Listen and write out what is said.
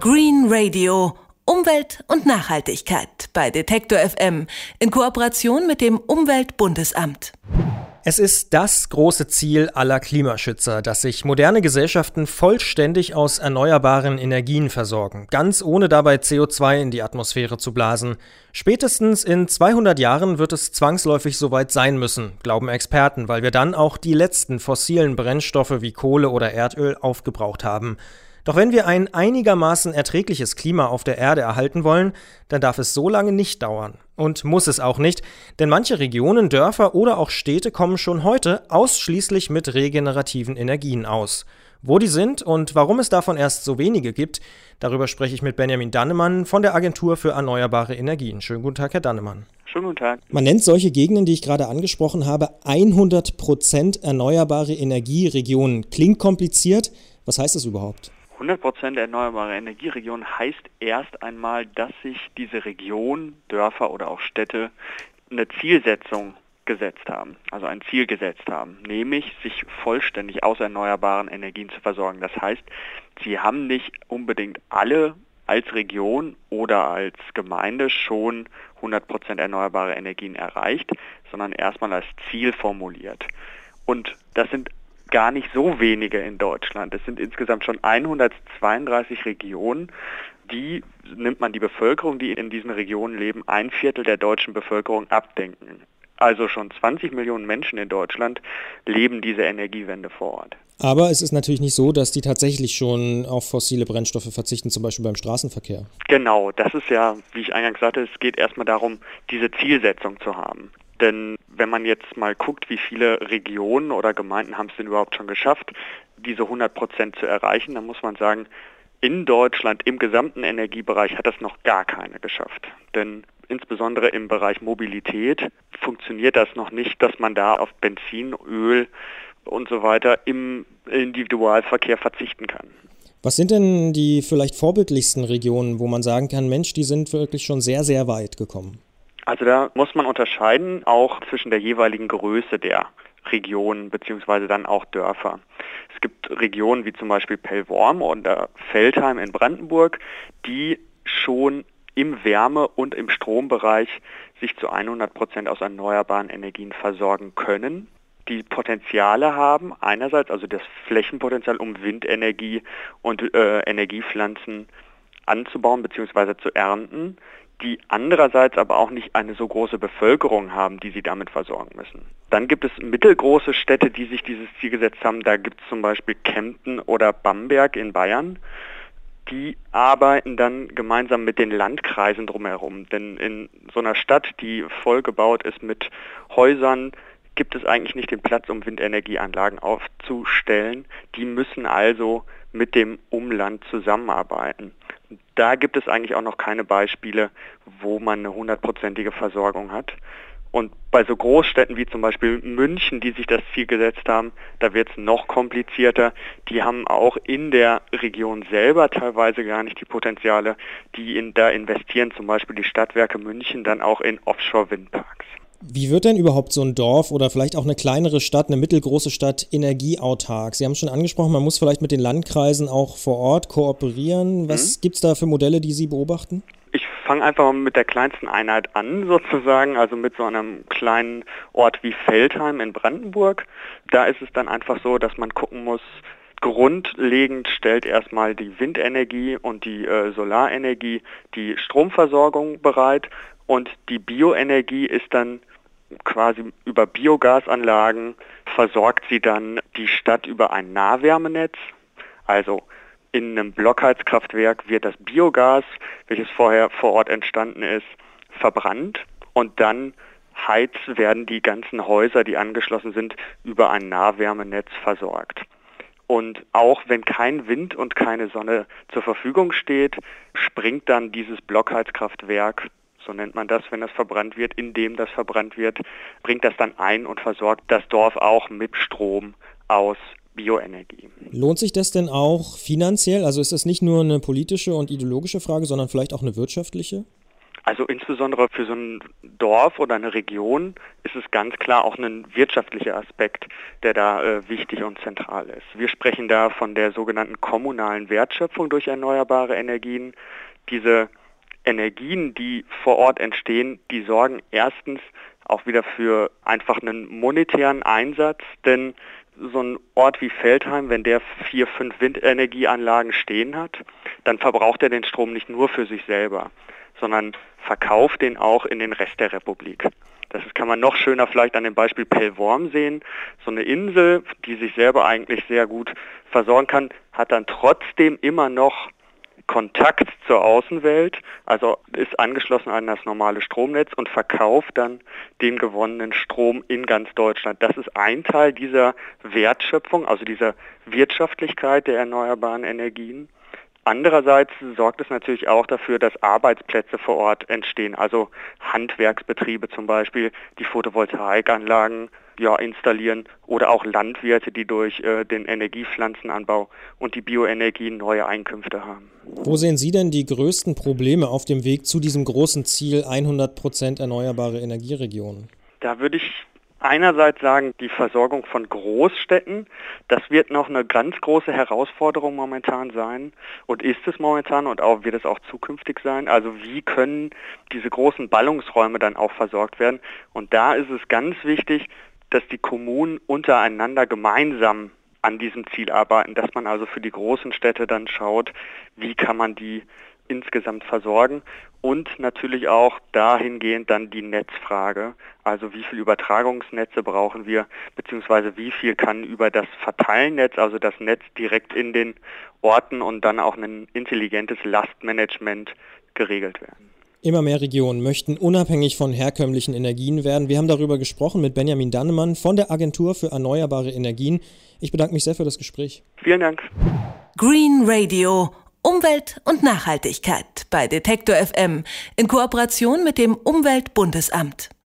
Green Radio. Umwelt und Nachhaltigkeit bei Detektor FM in Kooperation mit dem Umweltbundesamt. Es ist das große Ziel aller Klimaschützer, dass sich moderne Gesellschaften vollständig aus erneuerbaren Energien versorgen, ganz ohne dabei CO2 in die Atmosphäre zu blasen. Spätestens in 200 Jahren wird es zwangsläufig soweit sein müssen, glauben Experten, weil wir dann auch die letzten fossilen Brennstoffe wie Kohle oder Erdöl aufgebraucht haben. Doch wenn wir ein einigermaßen erträgliches Klima auf der Erde erhalten wollen, dann darf es so lange nicht dauern. Und muss es auch nicht, denn manche Regionen, Dörfer oder auch Städte kommen schon heute ausschließlich mit regenerativen Energien aus. Wo die sind und warum es davon erst so wenige gibt, darüber spreche ich mit Benjamin Dannemann von der Agentur für Erneuerbare Energien. Schönen guten Tag, Herr Dannemann. Schönen guten Tag. Man nennt solche Gegenden, die ich gerade angesprochen habe, 100% erneuerbare Energieregionen. Klingt kompliziert. Was heißt das überhaupt? 100% erneuerbare Energieregion heißt erst einmal, dass sich diese Region, Dörfer oder auch Städte eine Zielsetzung gesetzt haben, also ein Ziel gesetzt haben, nämlich sich vollständig aus erneuerbaren Energien zu versorgen. Das heißt, sie haben nicht unbedingt alle als Region oder als Gemeinde schon 100% erneuerbare Energien erreicht, sondern erstmal als Ziel formuliert. Und das sind gar nicht so wenige in Deutschland. Es sind insgesamt schon 132 Regionen, die, nimmt man die Bevölkerung, die in diesen Regionen leben, ein Viertel der deutschen Bevölkerung abdenken. Also schon 20 Millionen Menschen in Deutschland leben diese Energiewende vor Ort. Aber es ist natürlich nicht so, dass die tatsächlich schon auf fossile Brennstoffe verzichten, zum Beispiel beim Straßenverkehr. Genau, das ist ja, wie ich eingangs sagte, es geht erstmal darum, diese Zielsetzung zu haben. Denn wenn man jetzt mal guckt, wie viele Regionen oder Gemeinden haben es denn überhaupt schon geschafft, diese 100 Prozent zu erreichen, dann muss man sagen, in Deutschland im gesamten Energiebereich hat das noch gar keine geschafft. Denn insbesondere im Bereich Mobilität funktioniert das noch nicht, dass man da auf Benzin, Öl und so weiter im Individualverkehr verzichten kann. Was sind denn die vielleicht vorbildlichsten Regionen, wo man sagen kann, Mensch, die sind wirklich schon sehr, sehr weit gekommen? Also da muss man unterscheiden, auch zwischen der jeweiligen Größe der Regionen beziehungsweise dann auch Dörfer. Es gibt Regionen wie zum Beispiel Pellworm oder Feldheim in Brandenburg, die schon im Wärme- und im Strombereich sich zu 100 Prozent aus erneuerbaren Energien versorgen können die Potenziale haben, einerseits also das Flächenpotenzial, um Windenergie und äh, Energiepflanzen anzubauen bzw. zu ernten, die andererseits aber auch nicht eine so große Bevölkerung haben, die sie damit versorgen müssen. Dann gibt es mittelgroße Städte, die sich dieses Ziel gesetzt haben. Da gibt es zum Beispiel Kempten oder Bamberg in Bayern. Die arbeiten dann gemeinsam mit den Landkreisen drumherum. Denn in so einer Stadt, die vollgebaut ist mit Häusern, gibt es eigentlich nicht den Platz, um Windenergieanlagen aufzustellen. Die müssen also mit dem Umland zusammenarbeiten da gibt es eigentlich auch noch keine Beispiele, wo man eine hundertprozentige Versorgung hat. Und bei so Großstädten wie zum Beispiel München, die sich das Ziel gesetzt haben, da wird es noch komplizierter. Die haben auch in der Region selber teilweise gar nicht die Potenziale, die in, da investieren, zum Beispiel die Stadtwerke München, dann auch in Offshore-Windparks. Wie wird denn überhaupt so ein Dorf oder vielleicht auch eine kleinere Stadt, eine mittelgroße Stadt energieautark? Sie haben schon angesprochen, man muss vielleicht mit den Landkreisen auch vor Ort kooperieren. Was mhm. gibt es da für Modelle, die Sie beobachten? Ich fange einfach mal mit der kleinsten Einheit an, sozusagen, also mit so einem kleinen Ort wie Feldheim in Brandenburg. Da ist es dann einfach so, dass man gucken muss, grundlegend stellt erstmal die Windenergie und die äh, Solarenergie die Stromversorgung bereit und die Bioenergie ist dann quasi über Biogasanlagen versorgt sie dann die Stadt über ein Nahwärmenetz. Also in einem Blockheizkraftwerk wird das Biogas, welches vorher vor Ort entstanden ist, verbrannt und dann heizt werden die ganzen Häuser, die angeschlossen sind, über ein Nahwärmenetz versorgt. Und auch wenn kein Wind und keine Sonne zur Verfügung steht, springt dann dieses Blockheizkraftwerk so nennt man das, wenn das verbrannt wird, indem das verbrannt wird, bringt das dann ein und versorgt das Dorf auch mit Strom aus Bioenergie. Lohnt sich das denn auch finanziell? Also ist das nicht nur eine politische und ideologische Frage, sondern vielleicht auch eine wirtschaftliche? Also insbesondere für so ein Dorf oder eine Region ist es ganz klar auch ein wirtschaftlicher Aspekt, der da äh, wichtig und zentral ist. Wir sprechen da von der sogenannten kommunalen Wertschöpfung durch erneuerbare Energien. Diese Energien, die vor Ort entstehen, die sorgen erstens auch wieder für einfach einen monetären Einsatz, denn so ein Ort wie Feldheim, wenn der vier, fünf Windenergieanlagen stehen hat, dann verbraucht er den Strom nicht nur für sich selber, sondern verkauft den auch in den Rest der Republik. Das kann man noch schöner vielleicht an dem Beispiel Pellworm sehen. So eine Insel, die sich selber eigentlich sehr gut versorgen kann, hat dann trotzdem immer noch Kontakt zur Außenwelt, also ist angeschlossen an das normale Stromnetz und verkauft dann den gewonnenen Strom in ganz Deutschland. Das ist ein Teil dieser Wertschöpfung, also dieser Wirtschaftlichkeit der erneuerbaren Energien. Andererseits sorgt es natürlich auch dafür, dass Arbeitsplätze vor Ort entstehen, also Handwerksbetriebe zum Beispiel, die Photovoltaikanlagen ja, installieren oder auch Landwirte, die durch äh, den Energiepflanzenanbau und die Bioenergie neue Einkünfte haben. Wo sehen Sie denn die größten Probleme auf dem Weg zu diesem großen Ziel 100 Prozent erneuerbare Energieregionen? Da würde ich einerseits sagen, die Versorgung von Großstädten, das wird noch eine ganz große Herausforderung momentan sein und ist es momentan und auch wird es auch zukünftig sein. Also wie können diese großen Ballungsräume dann auch versorgt werden? Und da ist es ganz wichtig, dass die Kommunen untereinander gemeinsam an diesem Ziel arbeiten, dass man also für die großen Städte dann schaut, wie kann man die insgesamt versorgen und natürlich auch dahingehend dann die Netzfrage, also wie viel Übertragungsnetze brauchen wir, beziehungsweise wie viel kann über das Verteilnetz, also das Netz direkt in den Orten und dann auch ein intelligentes Lastmanagement geregelt werden. Immer mehr Regionen möchten unabhängig von herkömmlichen Energien werden. Wir haben darüber gesprochen mit Benjamin Dannemann von der Agentur für Erneuerbare Energien. Ich bedanke mich sehr für das Gespräch. Vielen Dank. Green Radio Umwelt und Nachhaltigkeit bei Detektor FM in Kooperation mit dem Umweltbundesamt.